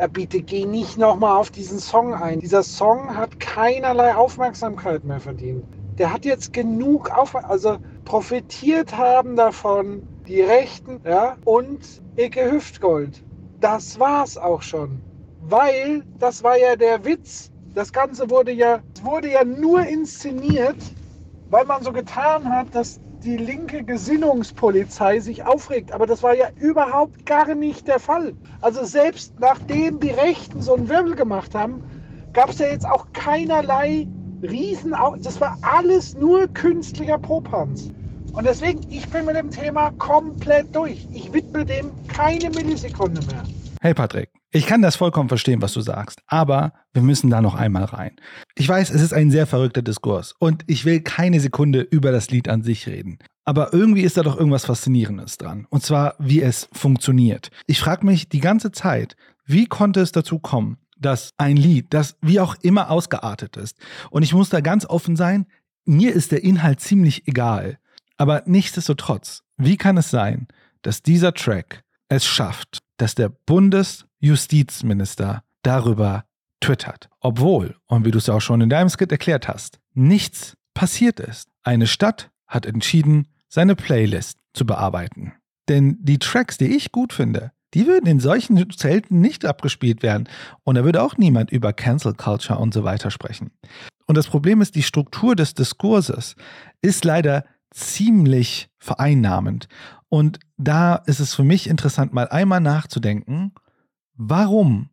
Ja, bitte geh nicht nochmal auf diesen Song ein. Dieser Song hat keinerlei Aufmerksamkeit mehr verdient. Der hat jetzt genug auf, also profitiert haben davon die Rechten ja, und Icke Hüftgold. Das war's auch schon. Weil, das war ja der Witz, das Ganze wurde ja, wurde ja nur inszeniert, weil man so getan hat, dass die linke Gesinnungspolizei sich aufregt. Aber das war ja überhaupt gar nicht der Fall. Also selbst nachdem die Rechten so einen Wirbel gemacht haben, gab es ja jetzt auch keinerlei Riesen. Das war alles nur künstlicher Popanz. Und deswegen, ich bin mit dem Thema komplett durch. Ich widme dem keine Millisekunde mehr. Hey Patrick, ich kann das vollkommen verstehen, was du sagst, aber wir müssen da noch einmal rein. Ich weiß, es ist ein sehr verrückter Diskurs und ich will keine Sekunde über das Lied an sich reden. Aber irgendwie ist da doch irgendwas Faszinierendes dran. Und zwar, wie es funktioniert. Ich frage mich die ganze Zeit, wie konnte es dazu kommen, dass ein Lied, das wie auch immer ausgeartet ist, und ich muss da ganz offen sein, mir ist der Inhalt ziemlich egal. Aber nichtsdestotrotz, wie kann es sein, dass dieser Track es schafft, dass der Bundes Justizminister darüber twittert. Obwohl, und wie du es auch schon in deinem Skit erklärt hast, nichts passiert ist. Eine Stadt hat entschieden, seine Playlist zu bearbeiten. Denn die Tracks, die ich gut finde, die würden in solchen Zelten nicht abgespielt werden. Und da würde auch niemand über Cancel Culture und so weiter sprechen. Und das Problem ist, die Struktur des Diskurses ist leider ziemlich vereinnahmend. Und da ist es für mich interessant, mal einmal nachzudenken, Warum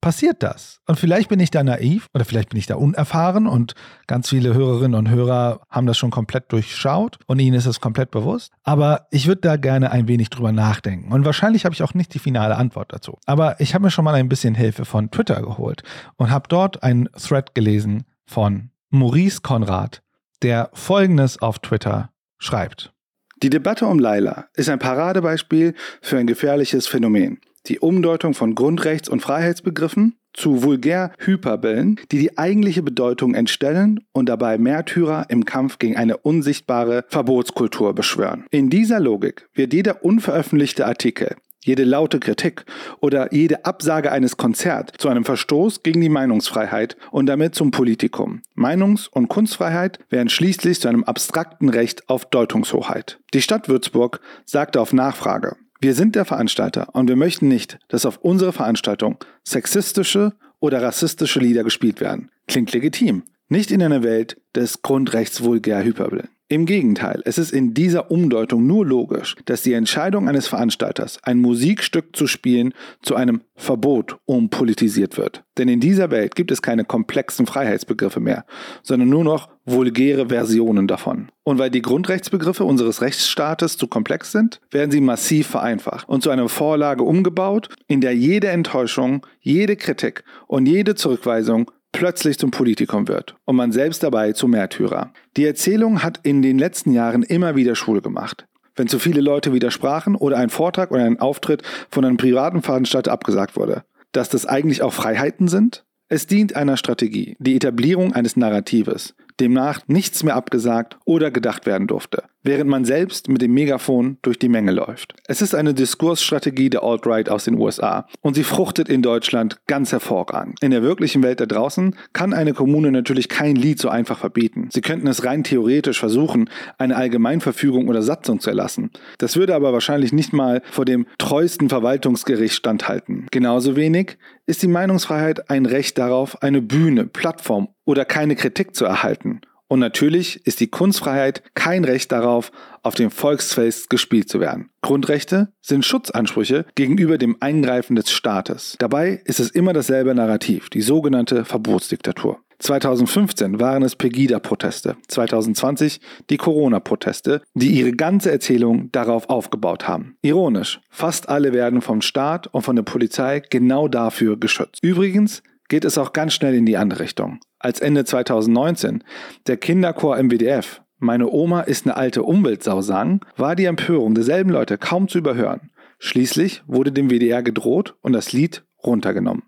passiert das? Und vielleicht bin ich da naiv oder vielleicht bin ich da unerfahren und ganz viele Hörerinnen und Hörer haben das schon komplett durchschaut und ihnen ist es komplett bewusst. Aber ich würde da gerne ein wenig drüber nachdenken. Und wahrscheinlich habe ich auch nicht die finale Antwort dazu. Aber ich habe mir schon mal ein bisschen Hilfe von Twitter geholt und habe dort einen Thread gelesen von Maurice Konrad, der folgendes auf Twitter schreibt. Die Debatte um Laila ist ein Paradebeispiel für ein gefährliches Phänomen die Umdeutung von Grundrechts- und Freiheitsbegriffen zu vulgär Hyperbeln, die die eigentliche Bedeutung entstellen und dabei Märtyrer im Kampf gegen eine unsichtbare Verbotskultur beschwören. In dieser Logik wird jeder unveröffentlichte Artikel, jede laute Kritik oder jede Absage eines Konzerts zu einem Verstoß gegen die Meinungsfreiheit und damit zum Politikum. Meinungs- und Kunstfreiheit werden schließlich zu einem abstrakten Recht auf Deutungshoheit. Die Stadt Würzburg sagte auf Nachfrage, wir sind der Veranstalter und wir möchten nicht, dass auf unsere Veranstaltung sexistische oder rassistische Lieder gespielt werden. Klingt legitim. Nicht in einer Welt des Grundrechts vulgär Hyperbel. Im Gegenteil, es ist in dieser Umdeutung nur logisch, dass die Entscheidung eines Veranstalters, ein Musikstück zu spielen, zu einem Verbot umpolitisiert wird. Denn in dieser Welt gibt es keine komplexen Freiheitsbegriffe mehr, sondern nur noch vulgäre Versionen davon. Und weil die Grundrechtsbegriffe unseres Rechtsstaates zu komplex sind, werden sie massiv vereinfacht und zu einer Vorlage umgebaut, in der jede Enttäuschung, jede Kritik und jede Zurückweisung plötzlich zum Politikum wird und man selbst dabei zum Märtyrer. Die Erzählung hat in den letzten Jahren immer wieder Schule gemacht. Wenn zu viele Leute widersprachen oder ein Vortrag oder ein Auftritt von einem privaten Veranstalter abgesagt wurde. Dass das eigentlich auch Freiheiten sind? Es dient einer Strategie, die Etablierung eines Narratives, demnach nichts mehr abgesagt oder gedacht werden durfte, während man selbst mit dem Megafon durch die Menge läuft. Es ist eine Diskursstrategie der Alt-Right aus den USA und sie fruchtet in Deutschland ganz hervorragend. In der wirklichen Welt da draußen kann eine Kommune natürlich kein Lied so einfach verbieten. Sie könnten es rein theoretisch versuchen, eine Allgemeinverfügung oder Satzung zu erlassen. Das würde aber wahrscheinlich nicht mal vor dem treuesten Verwaltungsgericht standhalten. Genauso wenig ist die Meinungsfreiheit ein Recht darauf, eine Bühne, Plattform oder keine Kritik zu erhalten. Und natürlich ist die Kunstfreiheit kein Recht darauf, auf dem Volksfest gespielt zu werden. Grundrechte sind Schutzansprüche gegenüber dem Eingreifen des Staates. Dabei ist es immer dasselbe Narrativ, die sogenannte Verbotsdiktatur. 2015 waren es Pegida-Proteste, 2020 die Corona-Proteste, die ihre ganze Erzählung darauf aufgebaut haben. Ironisch, fast alle werden vom Staat und von der Polizei genau dafür geschützt. Übrigens geht es auch ganz schnell in die andere Richtung. Als Ende 2019 der Kinderchor MWDF Meine Oma ist eine alte Umweltsau sang, war die Empörung derselben Leute kaum zu überhören. Schließlich wurde dem WDR gedroht und das Lied runtergenommen.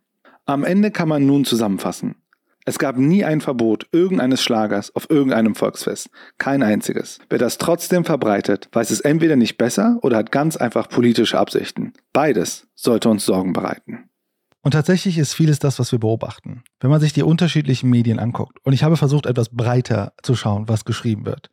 Am Ende kann man nun zusammenfassen. Es gab nie ein Verbot irgendeines Schlagers auf irgendeinem Volksfest. Kein einziges. Wer das trotzdem verbreitet, weiß es entweder nicht besser oder hat ganz einfach politische Absichten. Beides sollte uns Sorgen bereiten. Und tatsächlich ist vieles das, was wir beobachten. Wenn man sich die unterschiedlichen Medien anguckt, und ich habe versucht, etwas breiter zu schauen, was geschrieben wird,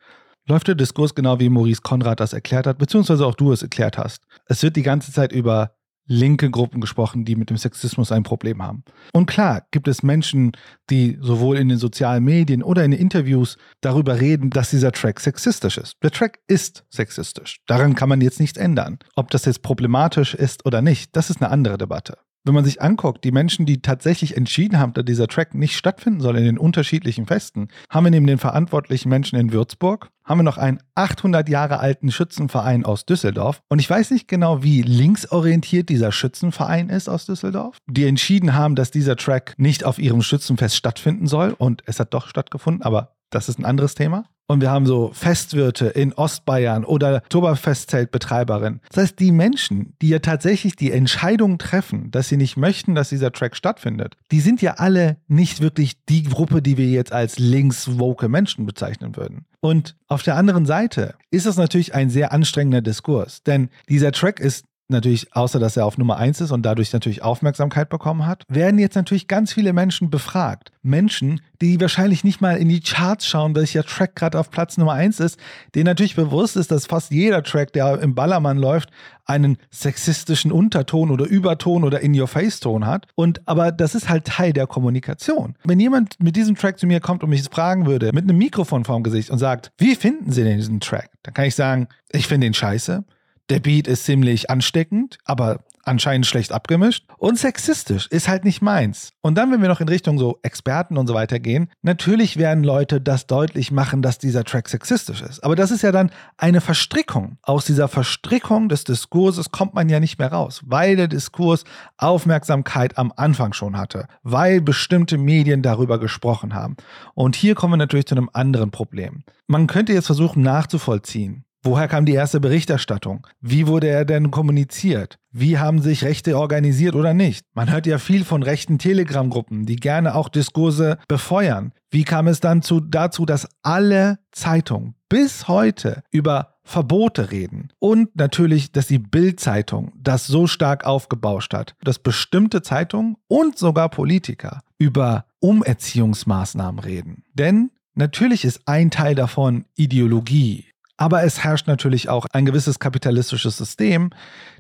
läuft der Diskurs genau wie Maurice Konrad das erklärt hat, beziehungsweise auch du es erklärt hast. Es wird die ganze Zeit über linke Gruppen gesprochen, die mit dem Sexismus ein Problem haben. Und klar gibt es Menschen, die sowohl in den sozialen Medien oder in den Interviews darüber reden, dass dieser Track sexistisch ist. Der Track ist sexistisch. Daran kann man jetzt nichts ändern. Ob das jetzt problematisch ist oder nicht, das ist eine andere Debatte wenn man sich anguckt, die Menschen, die tatsächlich entschieden haben, dass dieser Track nicht stattfinden soll in den unterschiedlichen Festen, haben wir neben den verantwortlichen Menschen in Würzburg, haben wir noch einen 800 Jahre alten Schützenverein aus Düsseldorf. Und ich weiß nicht genau, wie linksorientiert dieser Schützenverein ist aus Düsseldorf, die entschieden haben, dass dieser Track nicht auf ihrem Schützenfest stattfinden soll. Und es hat doch stattgefunden, aber das ist ein anderes Thema. Und wir haben so Festwirte in Ostbayern oder Oktoberfestzeltbetreiberin. Das heißt, die Menschen, die ja tatsächlich die Entscheidung treffen, dass sie nicht möchten, dass dieser Track stattfindet, die sind ja alle nicht wirklich die Gruppe, die wir jetzt als links-woke Menschen bezeichnen würden. Und auf der anderen Seite ist das natürlich ein sehr anstrengender Diskurs, denn dieser Track ist natürlich, außer dass er auf Nummer 1 ist und dadurch natürlich Aufmerksamkeit bekommen hat, werden jetzt natürlich ganz viele Menschen befragt. Menschen, die wahrscheinlich nicht mal in die Charts schauen, welcher Track gerade auf Platz Nummer 1 ist, denen natürlich bewusst ist, dass fast jeder Track, der im Ballermann läuft, einen sexistischen Unterton oder Überton oder In-Your-Face-Ton hat. Und aber das ist halt Teil der Kommunikation. Wenn jemand mit diesem Track zu mir kommt und mich fragen würde, mit einem Mikrofon vorm Gesicht und sagt, wie finden Sie denn diesen Track? Dann kann ich sagen, ich finde ihn scheiße. Der Beat ist ziemlich ansteckend, aber anscheinend schlecht abgemischt. Und sexistisch ist halt nicht meins. Und dann, wenn wir noch in Richtung so Experten und so weiter gehen, natürlich werden Leute das deutlich machen, dass dieser Track sexistisch ist. Aber das ist ja dann eine Verstrickung. Aus dieser Verstrickung des Diskurses kommt man ja nicht mehr raus, weil der Diskurs Aufmerksamkeit am Anfang schon hatte, weil bestimmte Medien darüber gesprochen haben. Und hier kommen wir natürlich zu einem anderen Problem. Man könnte jetzt versuchen nachzuvollziehen, Woher kam die erste Berichterstattung? Wie wurde er denn kommuniziert? Wie haben sich Rechte organisiert oder nicht? Man hört ja viel von rechten Telegram-Gruppen, die gerne auch Diskurse befeuern. Wie kam es dann zu, dazu, dass alle Zeitungen bis heute über Verbote reden? Und natürlich, dass die Bild-Zeitung das so stark aufgebauscht hat, dass bestimmte Zeitungen und sogar Politiker über Umerziehungsmaßnahmen reden. Denn Natürlich ist ein Teil davon Ideologie, aber es herrscht natürlich auch ein gewisses kapitalistisches System,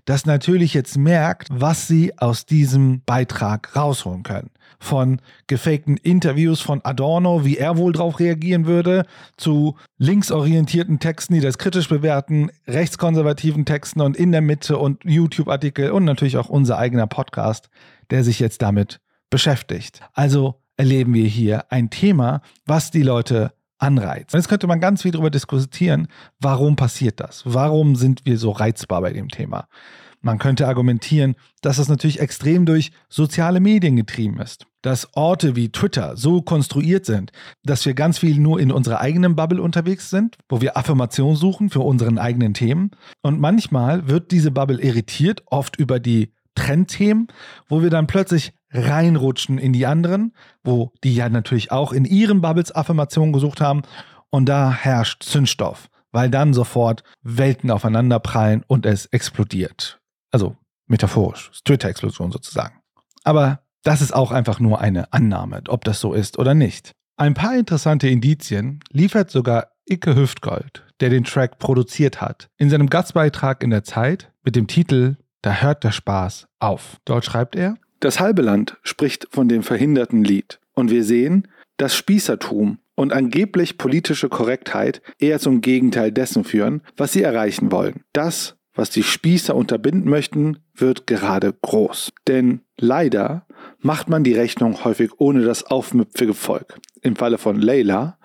das natürlich jetzt merkt, was sie aus diesem Beitrag rausholen können. Von gefakten Interviews von Adorno, wie er wohl darauf reagieren würde, zu linksorientierten Texten, die das kritisch bewerten, rechtskonservativen Texten und in der Mitte und YouTube-Artikel und natürlich auch unser eigener Podcast, der sich jetzt damit beschäftigt. Also erleben wir hier ein Thema, was die Leute Anreiz. Und jetzt könnte man ganz viel darüber diskutieren, warum passiert das? Warum sind wir so reizbar bei dem Thema? Man könnte argumentieren, dass das natürlich extrem durch soziale Medien getrieben ist. Dass Orte wie Twitter so konstruiert sind, dass wir ganz viel nur in unserer eigenen Bubble unterwegs sind, wo wir Affirmation suchen für unseren eigenen Themen. Und manchmal wird diese Bubble irritiert, oft über die Trendthemen, wo wir dann plötzlich reinrutschen in die anderen, wo die ja natürlich auch in ihren Bubbles Affirmationen gesucht haben. Und da herrscht Zündstoff, weil dann sofort Welten aufeinander prallen und es explodiert. Also metaphorisch, Twitter-Explosion sozusagen. Aber das ist auch einfach nur eine Annahme, ob das so ist oder nicht. Ein paar interessante Indizien liefert sogar Icke Hüftgold, der den Track produziert hat, in seinem Gastbeitrag in der Zeit mit dem Titel Da hört der Spaß auf. Dort schreibt er, das halbe Land spricht von dem verhinderten Lied. Und wir sehen, dass Spießertum und angeblich politische Korrektheit eher zum Gegenteil dessen führen, was sie erreichen wollen. Das, was die Spießer unterbinden möchten, wird gerade groß. Denn leider macht man die Rechnung häufig ohne das aufmüpfige Volk. Im Falle von Leila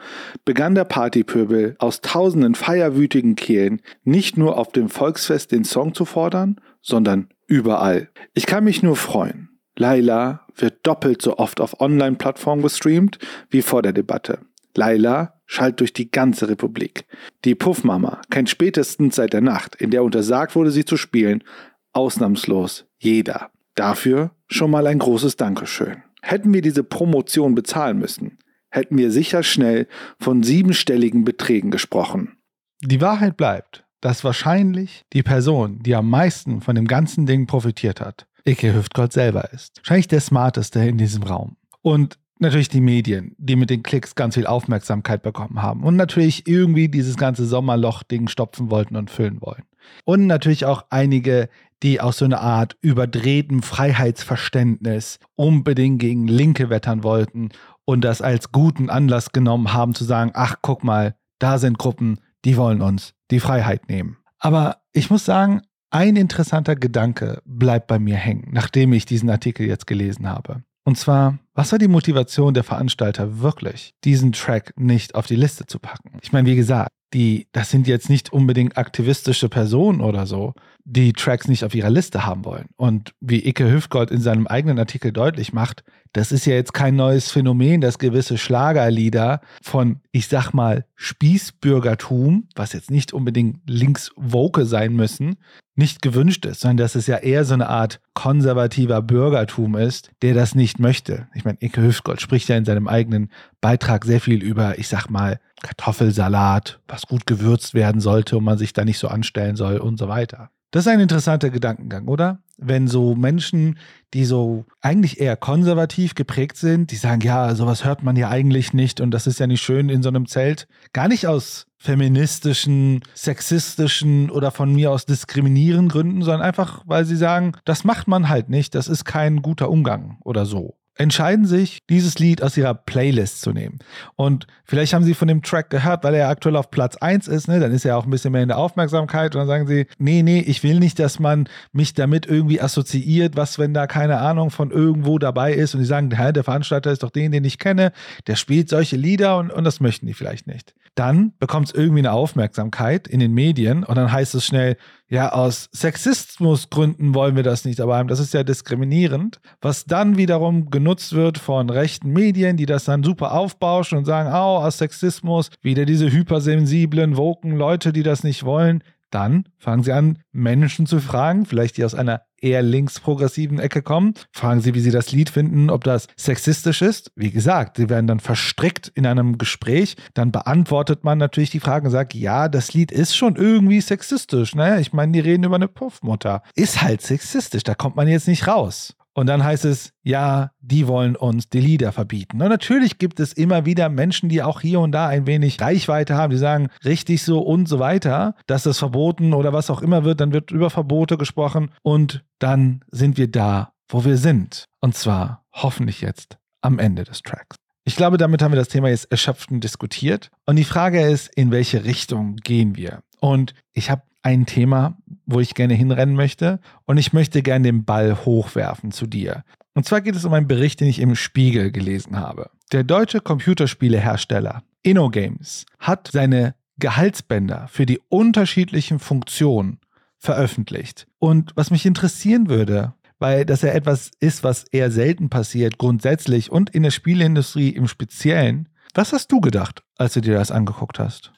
begann der Partypöbel aus tausenden feierwütigen Kehlen nicht nur auf dem Volksfest den Song zu fordern, sondern überall. Ich kann mich nur freuen, Laila wird doppelt so oft auf Online-Plattformen gestreamt wie vor der Debatte. Laila schallt durch die ganze Republik. Die Puffmama kennt spätestens seit der Nacht, in der untersagt wurde, sie zu spielen, ausnahmslos jeder. Dafür schon mal ein großes Dankeschön. Hätten wir diese Promotion bezahlen müssen, hätten wir sicher schnell von siebenstelligen Beträgen gesprochen. Die Wahrheit bleibt, dass wahrscheinlich die Person, die am meisten von dem ganzen Ding profitiert hat, Icke Hüftgold selber ist. Wahrscheinlich der smarteste in diesem Raum. Und natürlich die Medien, die mit den Klicks ganz viel Aufmerksamkeit bekommen haben und natürlich irgendwie dieses ganze Sommerloch-Ding stopfen wollten und füllen wollen. Und natürlich auch einige, die aus so einer Art überdrehtem Freiheitsverständnis unbedingt gegen Linke wettern wollten und das als guten Anlass genommen haben zu sagen, ach guck mal, da sind Gruppen, die wollen uns die Freiheit nehmen. Aber ich muss sagen, ein interessanter Gedanke bleibt bei mir hängen, nachdem ich diesen Artikel jetzt gelesen habe. Und zwar, was war die Motivation der Veranstalter wirklich, diesen Track nicht auf die Liste zu packen? Ich meine, wie gesagt, die, das sind jetzt nicht unbedingt aktivistische Personen oder so, die Tracks nicht auf ihrer Liste haben wollen. Und wie Icke Hüftgold in seinem eigenen Artikel deutlich macht, das ist ja jetzt kein neues Phänomen, dass gewisse Schlagerlieder von, ich sag mal, Spießbürgertum, was jetzt nicht unbedingt links-woke sein müssen, nicht gewünscht ist, sondern dass es ja eher so eine Art konservativer Bürgertum ist, der das nicht möchte. Ich meine, Icke Hüftgold spricht ja in seinem eigenen Beitrag sehr viel über, ich sag mal, Kartoffelsalat, was gut gewürzt werden sollte und man sich da nicht so anstellen soll und so weiter. Das ist ein interessanter Gedankengang, oder? Wenn so Menschen, die so eigentlich eher konservativ geprägt sind, die sagen, ja, sowas hört man ja eigentlich nicht und das ist ja nicht schön in so einem Zelt, gar nicht aus feministischen, sexistischen oder von mir aus diskriminierenden Gründen, sondern einfach, weil sie sagen, das macht man halt nicht, das ist kein guter Umgang oder so entscheiden sich, dieses Lied aus ihrer Playlist zu nehmen. Und vielleicht haben sie von dem Track gehört, weil er aktuell auf Platz 1 ist, ne? dann ist er auch ein bisschen mehr in der Aufmerksamkeit und dann sagen sie, nee, nee, ich will nicht, dass man mich damit irgendwie assoziiert, was, wenn da keine Ahnung von irgendwo dabei ist und die sagen, der Veranstalter ist doch den, den ich kenne, der spielt solche Lieder und, und das möchten die vielleicht nicht dann bekommt es irgendwie eine Aufmerksamkeit in den Medien und dann heißt es schnell, ja, aus Sexismusgründen wollen wir das nicht aber haben. Das ist ja diskriminierend, was dann wiederum genutzt wird von rechten Medien, die das dann super aufbauschen und sagen, oh, aus Sexismus, wieder diese hypersensiblen, woken Leute, die das nicht wollen. Dann fangen sie an, Menschen zu fragen, vielleicht die aus einer eher linksprogressiven Ecke kommen. Fragen sie, wie sie das Lied finden, ob das sexistisch ist. Wie gesagt, sie werden dann verstrickt in einem Gespräch. Dann beantwortet man natürlich die Frage und sagt, ja, das Lied ist schon irgendwie sexistisch. Ne? Ich meine, die reden über eine Puffmutter. Ist halt sexistisch, da kommt man jetzt nicht raus. Und dann heißt es, ja, die wollen uns die Lieder verbieten. Und natürlich gibt es immer wieder Menschen, die auch hier und da ein wenig Reichweite haben, die sagen, richtig so und so weiter, dass das verboten oder was auch immer wird, dann wird über Verbote gesprochen und dann sind wir da, wo wir sind. Und zwar hoffentlich jetzt am Ende des Tracks. Ich glaube, damit haben wir das Thema jetzt erschöpft und diskutiert. Und die Frage ist, in welche Richtung gehen wir? Und ich habe ein Thema, wo ich gerne hinrennen möchte. Und ich möchte gerne den Ball hochwerfen zu dir. Und zwar geht es um einen Bericht, den ich im Spiegel gelesen habe. Der deutsche Computerspielehersteller InnoGames hat seine Gehaltsbänder für die unterschiedlichen Funktionen veröffentlicht. Und was mich interessieren würde, weil das ja etwas ist, was eher selten passiert, grundsätzlich und in der Spieleindustrie im Speziellen. Was hast du gedacht, als du dir das angeguckt hast?